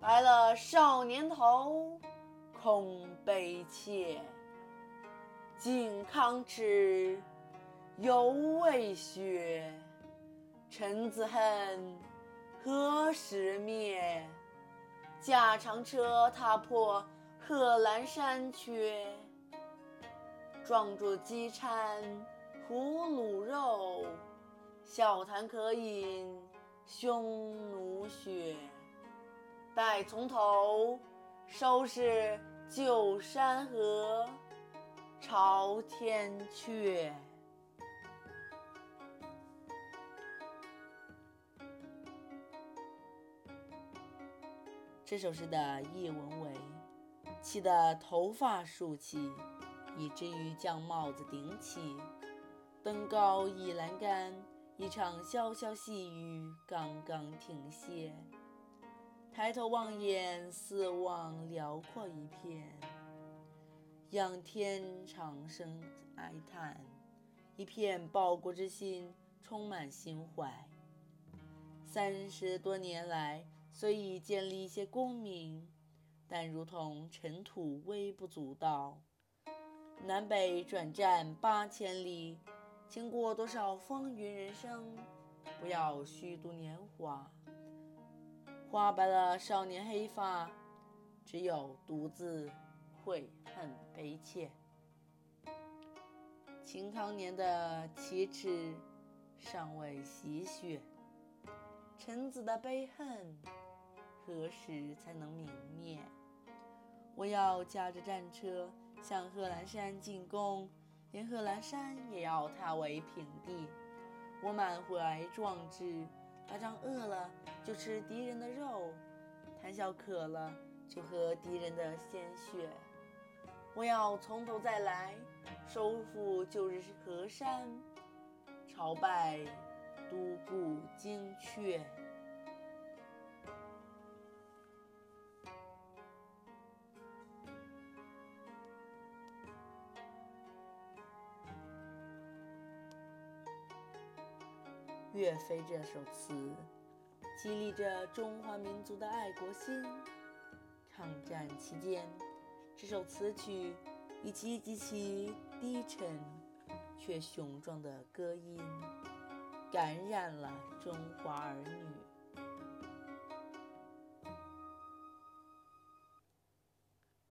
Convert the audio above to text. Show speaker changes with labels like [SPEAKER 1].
[SPEAKER 1] 白了少年头，空悲切。靖康耻，犹未雪。臣子恨，何时灭？驾长车踏破贺兰山缺。壮志饥餐胡虏肉，笑谈渴饮匈奴血。待从头收拾旧山河。朝天阙。这首诗的译文为：气得头发竖起，以至于将帽子顶起。登高倚栏杆，一场潇潇细雨刚刚停歇。抬头望眼，四望辽阔一片。仰天长声哀叹，一片报国之心充满心怀。三十多年来，虽已建立一些功名，但如同尘土，微不足道。南北转战八千里，经过多少风云人生？不要虚度年华，花白了少年黑发，只有独自。悔恨悲切，秦康年的奇耻尚未洗雪，臣子的悲恨何时才能泯灭？我要驾着战车向贺兰山进攻，连贺兰山也要踏为平地。我满怀壮志，打仗饿了就吃敌人的肉，谈笑渴了就喝敌人的鲜血。我要从头再来，收复旧日河山，朝拜都固精阙。岳飞这首词，激励着中华民族的爱国心。抗战期间。这首词曲以其极其低沉却雄壮的歌音，感染了中华儿女。